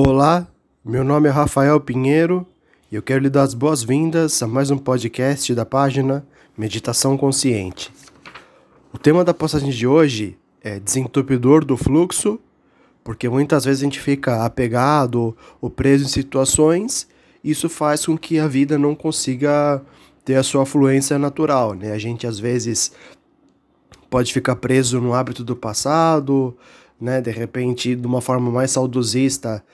Olá, meu nome é Rafael Pinheiro e eu quero lhe dar as boas-vindas a mais um podcast da página Meditação Consciente. O tema da postagem de hoje é desentupidor do fluxo, porque muitas vezes a gente fica apegado ou preso em situações, e isso faz com que a vida não consiga ter a sua fluência natural, né? A gente às vezes pode ficar preso no hábito do passado, né? De repente, de uma forma mais saudosista,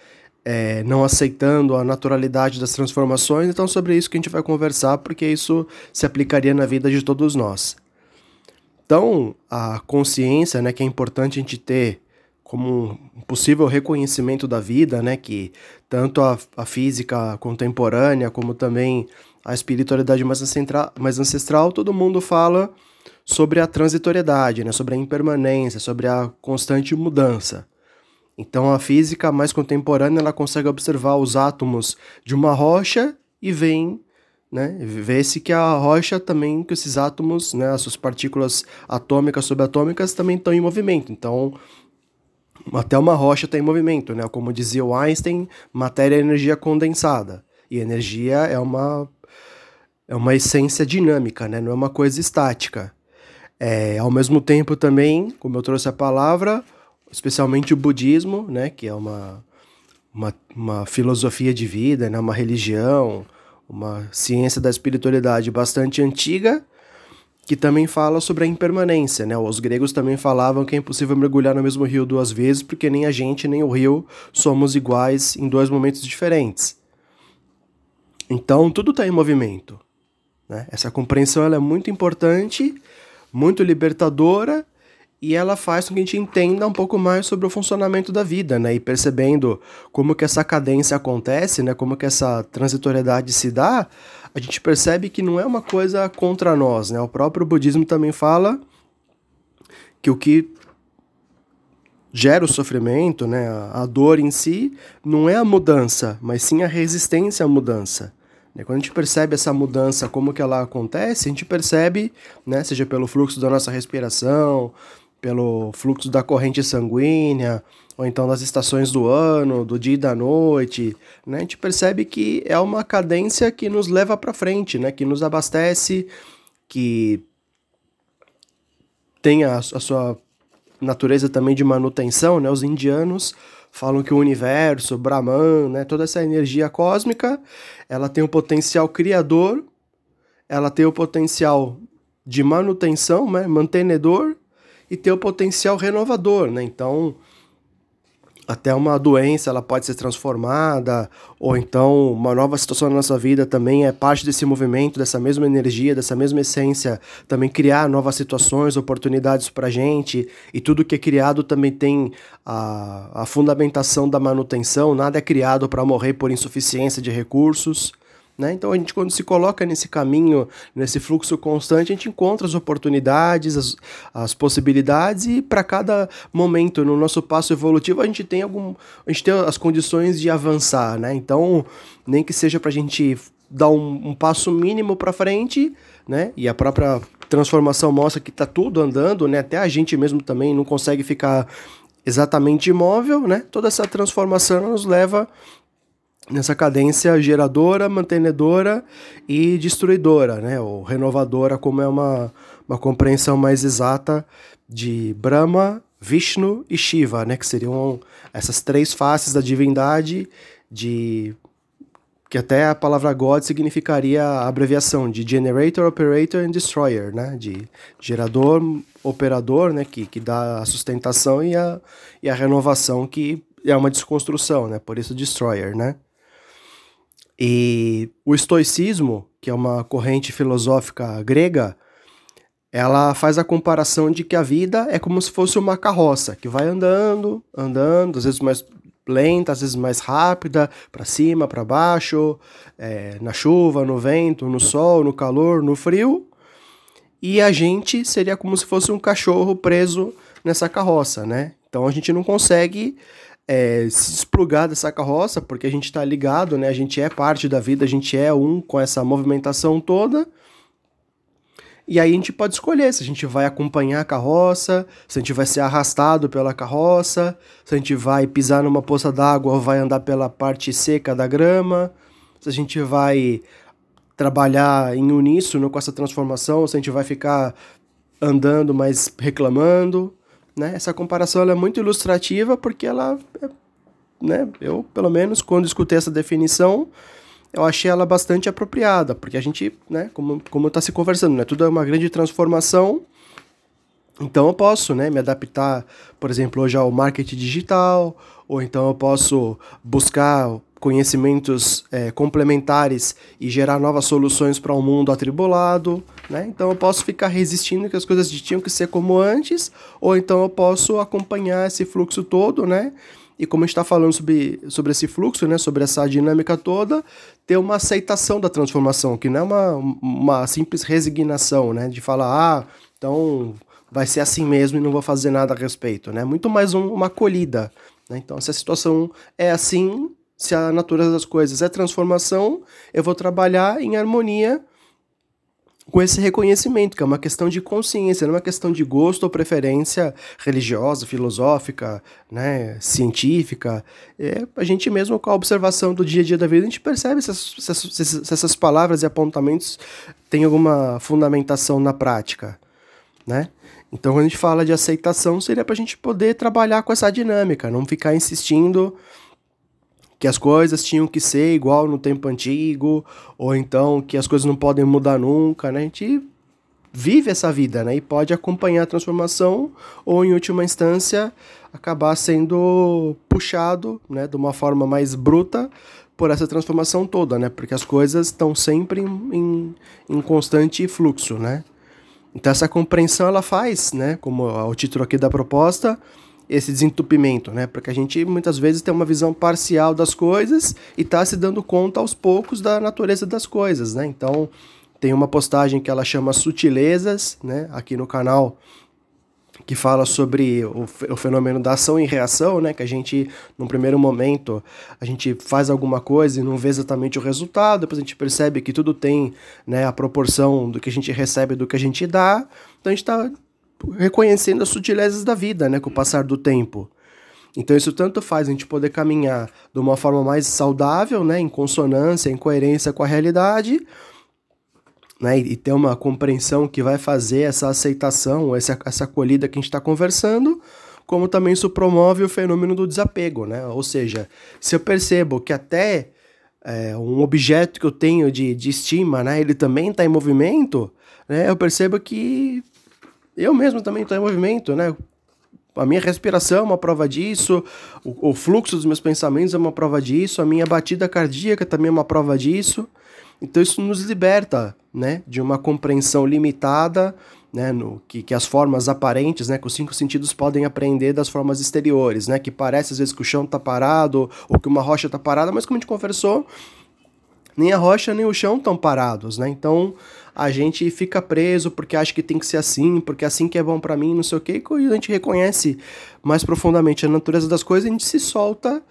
é, não aceitando a naturalidade das transformações. Então, sobre isso que a gente vai conversar, porque isso se aplicaria na vida de todos nós. Então, a consciência, né, que é importante a gente ter como um possível reconhecimento da vida, né, que tanto a, a física contemporânea como também a espiritualidade mais ancestral, mais ancestral, todo mundo fala sobre a transitoriedade, né, sobre a impermanência, sobre a constante mudança. Então a física mais contemporânea ela consegue observar os átomos de uma rocha e vem, né, vê-se que a rocha também, que esses átomos, né, as suas partículas atômicas subatômicas também estão em movimento. Então até uma rocha está em movimento, né? Como dizia o Einstein, matéria é energia condensada e energia é uma é uma essência dinâmica, né? Não é uma coisa estática. É, ao mesmo tempo também, como eu trouxe a palavra, especialmente o budismo, né, que é uma, uma, uma filosofia de vida, né, uma religião, uma ciência da espiritualidade bastante antiga, que também fala sobre a impermanência, né? Os gregos também falavam que é impossível mergulhar no mesmo rio duas vezes, porque nem a gente nem o rio somos iguais em dois momentos diferentes. Então, tudo está em movimento. Né? Essa compreensão ela é muito importante muito libertadora e ela faz com que a gente entenda um pouco mais sobre o funcionamento da vida, né? E percebendo como que essa cadência acontece, né? Como que essa transitoriedade se dá, a gente percebe que não é uma coisa contra nós, né? O próprio budismo também fala que o que gera o sofrimento, né, a dor em si, não é a mudança, mas sim a resistência à mudança. Né? Quando a gente percebe essa mudança, como que ela acontece, a gente percebe, né, seja pelo fluxo da nossa respiração, pelo fluxo da corrente sanguínea, ou então das estações do ano, do dia e da noite, né? A gente percebe que é uma cadência que nos leva para frente, né? Que nos abastece, que tem a, a sua natureza também de manutenção, né? Os indianos falam que o universo, Brahman, né, toda essa energia cósmica, ela tem o potencial criador, ela tem o potencial de manutenção, né, mantenedor, e tem o potencial renovador, né? Então, até uma doença ela pode ser transformada, ou então uma nova situação na nossa vida também é parte desse movimento, dessa mesma energia, dessa mesma essência, também criar novas situações, oportunidades para gente, e tudo que é criado também tem a, a fundamentação da manutenção, nada é criado para morrer por insuficiência de recursos. Né? Então a gente quando se coloca nesse caminho, nesse fluxo constante, a gente encontra as oportunidades, as, as possibilidades e para cada momento no nosso passo evolutivo a gente tem algum, a gente tem as condições de avançar, né? Então nem que seja para a gente dar um, um passo mínimo para frente, né? E a própria transformação mostra que está tudo andando, né? Até a gente mesmo também não consegue ficar exatamente imóvel, né? Toda essa transformação nos leva nessa cadência geradora, mantenedora e destruidora, né? ou renovadora, como é uma, uma compreensão mais exata de Brahma, Vishnu e Shiva, né? que seriam essas três faces da divindade, de que até a palavra God significaria a abreviação de Generator, Operator and Destroyer, né? de gerador, operador, né? que, que dá a sustentação e a, e a renovação, que é uma desconstrução, né? por isso Destroyer, né? E o estoicismo, que é uma corrente filosófica grega, ela faz a comparação de que a vida é como se fosse uma carroça que vai andando, andando, às vezes mais lenta, às vezes mais rápida, para cima, para baixo, é, na chuva, no vento, no sol, no calor, no frio. E a gente seria como se fosse um cachorro preso nessa carroça, né? Então a gente não consegue é, se desplugar dessa carroça, porque a gente está ligado, né? A gente é parte da vida, a gente é um com essa movimentação toda. E aí a gente pode escolher se a gente vai acompanhar a carroça, se a gente vai ser arrastado pela carroça, se a gente vai pisar numa poça d'água ou vai andar pela parte seca da grama, se a gente vai trabalhar em uníssono com essa transformação, se a gente vai ficar andando, mas reclamando. Né? Essa comparação é muito ilustrativa porque ela, é, né, eu pelo menos quando escutei essa definição, eu achei ela bastante apropriada, porque a gente, né, como como está se conversando, né, tudo é uma grande transformação. Então eu posso, né, me adaptar, por exemplo, hoje ao marketing digital, ou então eu posso buscar conhecimentos é, complementares e gerar novas soluções para um mundo atribulado, né? Então eu posso ficar resistindo que as coisas tinham que ser como antes, ou então eu posso acompanhar esse fluxo todo, né? E como a gente está falando sobre, sobre esse fluxo, né, sobre essa dinâmica toda, ter uma aceitação da transformação, que não é uma, uma simples resignação, né, de falar, ah, então vai ser assim mesmo e não vou fazer nada a respeito, né, muito mais um, uma acolhida. Né? Então, se a situação é assim, se a natureza das coisas é transformação, eu vou trabalhar em harmonia com esse reconhecimento, que é uma questão de consciência, não é uma questão de gosto ou preferência religiosa, filosófica, né, científica. É a gente mesmo, com a observação do dia a dia da vida, a gente percebe se essas, se essas palavras e apontamentos têm alguma fundamentação na prática, né? Então, quando a gente fala de aceitação, seria para a gente poder trabalhar com essa dinâmica, não ficar insistindo que as coisas tinham que ser igual no tempo antigo, ou então que as coisas não podem mudar nunca, né? A gente vive essa vida, né? E pode acompanhar a transformação, ou em última instância, acabar sendo puxado, né, de uma forma mais bruta por essa transformação toda, né? Porque as coisas estão sempre em, em constante fluxo, né? Então essa compreensão ela faz, né, como o título aqui da proposta, esse desentupimento, né? Porque a gente muitas vezes tem uma visão parcial das coisas e está se dando conta aos poucos da natureza das coisas, né? Então, tem uma postagem que ela chama Sutilezas, né? Aqui no canal, que fala sobre o, o fenômeno da ação e reação, né? Que a gente, num primeiro momento, a gente faz alguma coisa e não vê exatamente o resultado, depois a gente percebe que tudo tem né, a proporção do que a gente recebe do que a gente dá. Então a gente está reconhecendo as sutilezas da vida, né, com o passar do tempo. Então isso tanto faz a gente poder caminhar de uma forma mais saudável, né, em consonância, em coerência com a realidade, né, e ter uma compreensão que vai fazer essa aceitação, essa, essa acolhida que a gente está conversando, como também isso promove o fenômeno do desapego, né? Ou seja, se eu percebo que até é, um objeto que eu tenho de, de estima, né, ele também está em movimento, né, eu percebo que eu mesmo também estou em movimento, né? A minha respiração é uma prova disso, o, o, fluxo dos meus pensamentos é uma prova disso, a minha batida cardíaca também é uma prova disso. Então isso nos liberta, né, de uma compreensão limitada, né, no, que, que as formas aparentes, né, que os cinco sentidos podem aprender das formas exteriores, né, que parece às vezes que o chão está parado ou que uma rocha está parada, mas como a gente conversou, nem a rocha nem o chão estão parados, né? Então a gente fica preso porque acha que tem que ser assim, porque é assim que é bom para mim, não sei o quê, e a gente reconhece mais profundamente a natureza das coisas, a gente se solta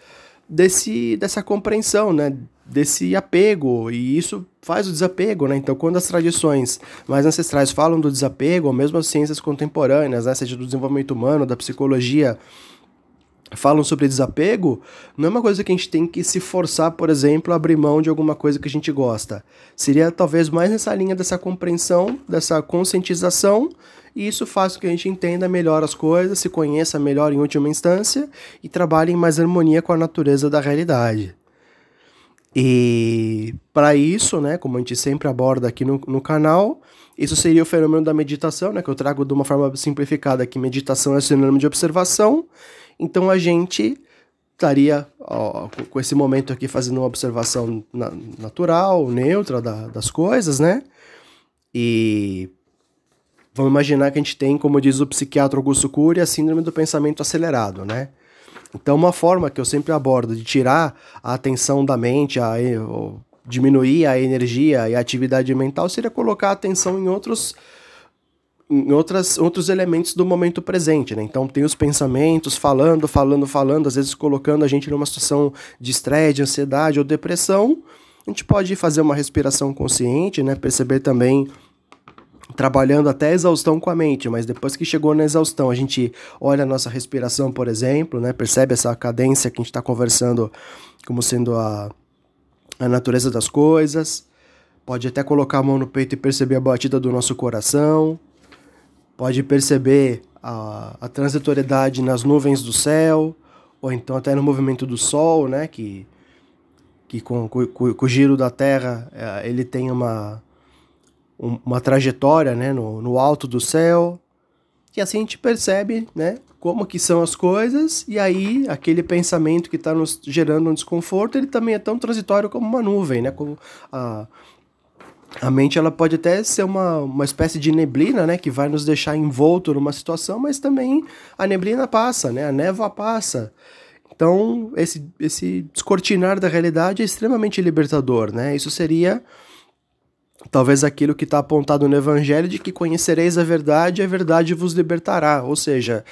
desse dessa compreensão, né? Desse apego, e isso faz o desapego, né? Então, quando as tradições mais ancestrais falam do desapego, ou mesmo as ciências contemporâneas, né? seja do desenvolvimento humano, da psicologia, falam sobre desapego, não é uma coisa que a gente tem que se forçar, por exemplo, a abrir mão de alguma coisa que a gente gosta. Seria talvez mais nessa linha dessa compreensão, dessa conscientização, e isso faz com que a gente entenda melhor as coisas, se conheça melhor em última instância e trabalhe em mais harmonia com a natureza da realidade. E para isso, né, como a gente sempre aborda aqui no, no canal, isso seria o fenômeno da meditação, né, que eu trago de uma forma simplificada que meditação é sinônimo de observação, então a gente estaria ó, com esse momento aqui fazendo uma observação na, natural, neutra da, das coisas, né? E vamos imaginar que a gente tem, como diz o psiquiatra Augusto Cury, a síndrome do pensamento acelerado, né? Então, uma forma que eu sempre abordo de tirar a atenção da mente, a, diminuir a energia e a atividade mental, seria colocar a atenção em outros em outras, outros elementos do momento presente, né? Então tem os pensamentos falando, falando, falando, às vezes colocando a gente numa situação de estresse, de ansiedade ou depressão. A gente pode fazer uma respiração consciente, né? Perceber também trabalhando até a exaustão com a mente, mas depois que chegou na exaustão, a gente olha a nossa respiração, por exemplo, né? Percebe essa cadência que a gente está conversando como sendo a, a natureza das coisas. Pode até colocar a mão no peito e perceber a batida do nosso coração. Pode perceber a, a transitoriedade nas nuvens do céu, ou então até no movimento do sol, né? Que, que com, com, com o giro da Terra é, ele tem uma uma trajetória né, no, no alto do céu. E assim a gente percebe né, como que são as coisas, e aí aquele pensamento que está nos gerando um desconforto, ele também é tão transitório como uma nuvem, né? Como a, a mente ela pode até ser uma, uma espécie de neblina, né? Que vai nos deixar envolto numa situação, mas também a neblina passa, né? A névoa passa. Então, esse, esse descortinar da realidade é extremamente libertador, né? Isso seria talvez aquilo que está apontado no Evangelho de que conhecereis a verdade e a verdade vos libertará. Ou seja,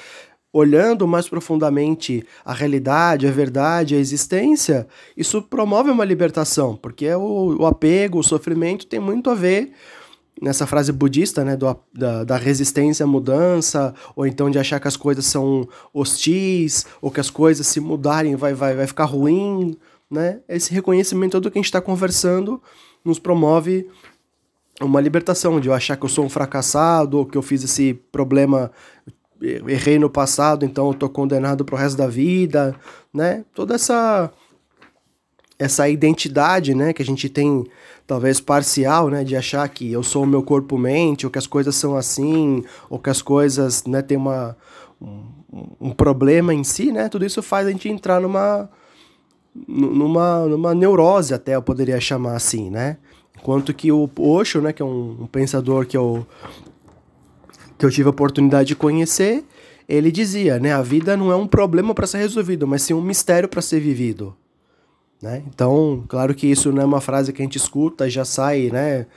olhando mais profundamente a realidade, a verdade, a existência, isso promove uma libertação, porque o, o apego, o sofrimento tem muito a ver nessa frase budista, né, do, da, da resistência à mudança, ou então de achar que as coisas são hostis, ou que as coisas se mudarem vai, vai, vai ficar ruim, né? Esse reconhecimento todo que a gente está conversando nos promove uma libertação de eu achar que eu sou um fracassado ou que eu fiz esse problema errei no passado, então eu tô condenado pro resto da vida, né? Toda essa essa identidade, né, que a gente tem talvez parcial, né, de achar que eu sou o meu corpo mente, ou que as coisas são assim, ou que as coisas, né, tem uma um, um problema em si, né? Tudo isso faz a gente entrar numa numa numa neurose até eu poderia chamar assim, né? Quanto que o Osho, né, que é um, um pensador que eu, que eu tive a oportunidade de conhecer, ele dizia, né, a vida não é um problema para ser resolvido, mas sim um mistério para ser vivido. Né? Então, claro que isso não é uma frase que a gente escuta e já sai, né,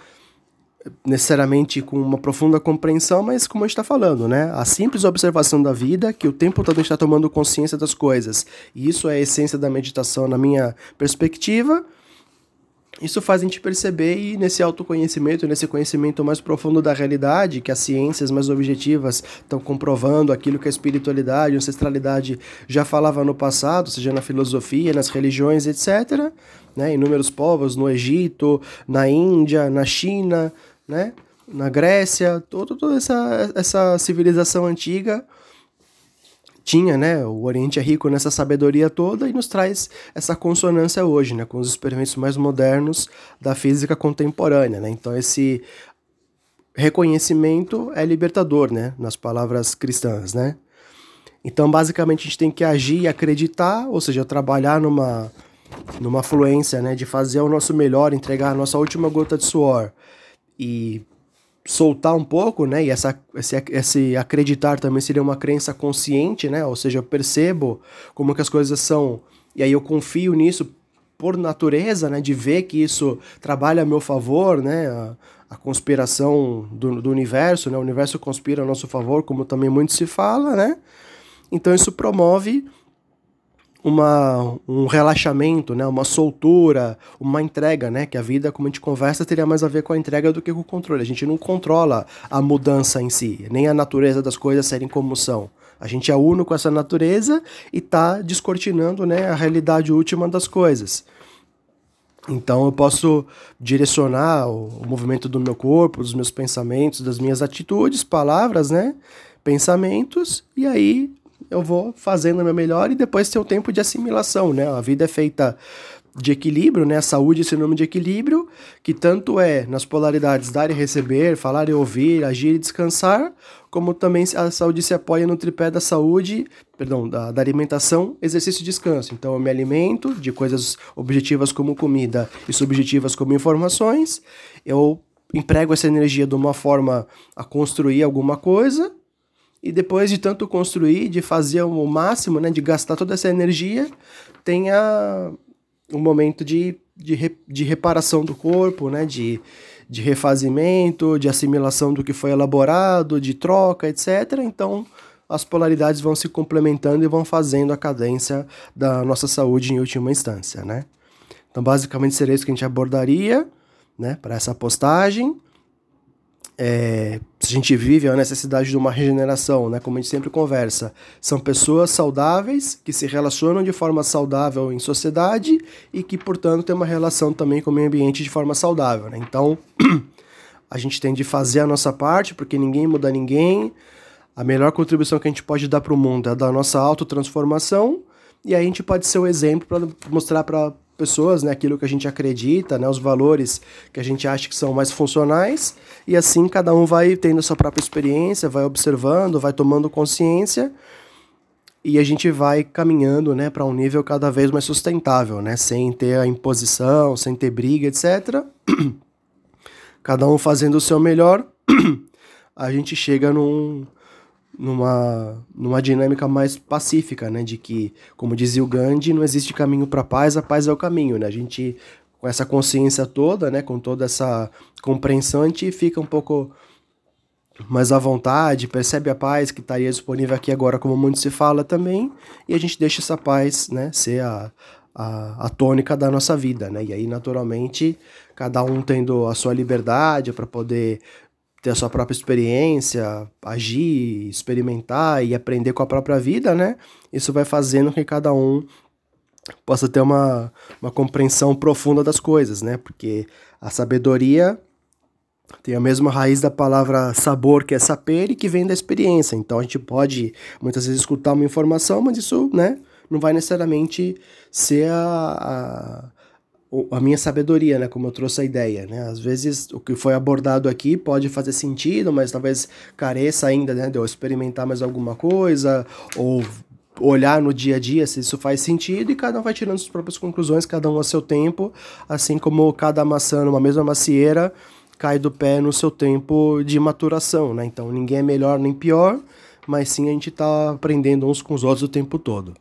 necessariamente com uma profunda compreensão, mas como a gente está falando, né, a simples observação da vida, que o tempo todo está tomando consciência das coisas, e isso é a essência da meditação na minha perspectiva, isso faz a gente perceber e nesse autoconhecimento, nesse conhecimento mais profundo da realidade, que as ciências mais objetivas estão comprovando aquilo que a espiritualidade, a ancestralidade já falava no passado, seja na filosofia, nas religiões, etc. Né? Inúmeros povos no Egito, na Índia, na China, né? na Grécia, toda, toda essa, essa civilização antiga tinha, né? O Oriente é rico nessa sabedoria toda e nos traz essa consonância hoje, né? Com os experimentos mais modernos da física contemporânea, né? Então esse reconhecimento é libertador, né? Nas palavras cristãs, né? Então basicamente a gente tem que agir e acreditar, ou seja, trabalhar numa numa fluência, né? De fazer o nosso melhor, entregar a nossa última gota de suor e soltar um pouco, né? E essa, esse, esse acreditar também seria uma crença consciente, né? Ou seja, eu percebo como que as coisas são e aí eu confio nisso por natureza, né? De ver que isso trabalha a meu favor, né? A, a conspiração do, do universo, né? O universo conspira a nosso favor, como também muito se fala, né? Então isso promove uma, um relaxamento, né, uma soltura, uma entrega, né, que a vida, como a gente conversa, teria mais a ver com a entrega do que com o controle. A gente não controla a mudança em si, nem a natureza das coisas serem como são. A gente é uno com essa natureza e está descortinando né, a realidade última das coisas. Então eu posso direcionar o, o movimento do meu corpo, dos meus pensamentos, das minhas atitudes, palavras, né? Pensamentos, e aí eu vou fazendo o meu melhor e depois tem o tempo de assimilação, né? A vida é feita de equilíbrio, né? A saúde é sinônimo de equilíbrio, que tanto é nas polaridades dar e receber, falar e ouvir, agir e descansar, como também a saúde se apoia no tripé da saúde, perdão, da, da alimentação, exercício e descanso. Então eu me alimento de coisas objetivas como comida e subjetivas como informações, eu emprego essa energia de uma forma a construir alguma coisa, e depois de tanto construir, de fazer o máximo, né, de gastar toda essa energia, tenha um momento de, de, de reparação do corpo, né, de, de refazimento, de assimilação do que foi elaborado, de troca, etc. Então, as polaridades vão se complementando e vão fazendo a cadência da nossa saúde em última instância, né? Então, basicamente, seria isso que a gente abordaria, né, para essa postagem. É, a gente vive a necessidade de uma regeneração, né? Como a gente sempre conversa, são pessoas saudáveis que se relacionam de forma saudável em sociedade e que, portanto, tem uma relação também com o meio ambiente de forma saudável, né? Então, a gente tem de fazer a nossa parte, porque ninguém muda ninguém. A melhor contribuição que a gente pode dar para o mundo é a da nossa autotransformação, e aí a gente pode ser o exemplo para mostrar para pessoas, né, aquilo que a gente acredita, né, os valores que a gente acha que são mais funcionais, e assim cada um vai tendo a sua própria experiência, vai observando, vai tomando consciência, e a gente vai caminhando, né, para um nível cada vez mais sustentável, né, sem ter a imposição, sem ter briga, etc. cada um fazendo o seu melhor, a gente chega num, numa, numa dinâmica mais pacífica, né? De que, como dizia o Gandhi, não existe caminho para a paz, a paz é o caminho, né? A gente, com essa consciência toda, né? Com toda essa compreensão, a gente fica um pouco mais à vontade, percebe a paz que estaria disponível aqui agora, como muito se fala também, e a gente deixa essa paz, né? Ser a, a, a tônica da nossa vida, né? E aí, naturalmente, cada um tendo a sua liberdade para poder ter a sua própria experiência, agir, experimentar e aprender com a própria vida, né? Isso vai fazendo que cada um possa ter uma, uma compreensão profunda das coisas, né? Porque a sabedoria tem a mesma raiz da palavra sabor, que é saber, e que vem da experiência. Então a gente pode muitas vezes escutar uma informação, mas isso, né, não vai necessariamente ser a, a a minha sabedoria, né, como eu trouxe a ideia, né? Às vezes o que foi abordado aqui pode fazer sentido, mas talvez careça ainda, né, de eu experimentar mais alguma coisa ou olhar no dia a dia se isso faz sentido e cada um vai tirando suas próprias conclusões, cada um a seu tempo, assim como cada maçã numa mesma macieira cai do pé no seu tempo de maturação, né? Então ninguém é melhor nem pior, mas sim a gente está aprendendo uns com os outros o tempo todo.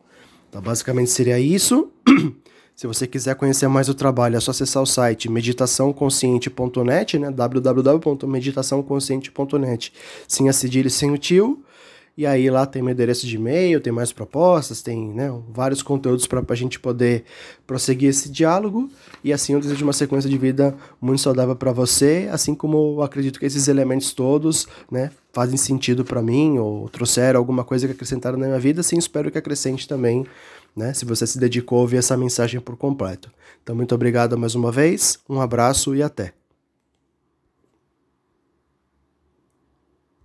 Então basicamente seria isso. Se você quiser conhecer mais o trabalho, é só acessar o site meditaçãoconsciente.net, né? www.meditaçãoconsciente.net. Sem a cedilha e sem o tio. E aí lá tem meu endereço de e-mail, tem mais propostas, tem né, vários conteúdos para a gente poder prosseguir esse diálogo. E assim eu desejo uma sequência de vida muito saudável para você, assim como eu acredito que esses elementos todos né, fazem sentido para mim ou trouxeram alguma coisa que acrescentaram na minha vida, sim, espero que acrescente também né? Se você se dedicou a ouvir essa mensagem por completo. Então, muito obrigado mais uma vez, um abraço e até.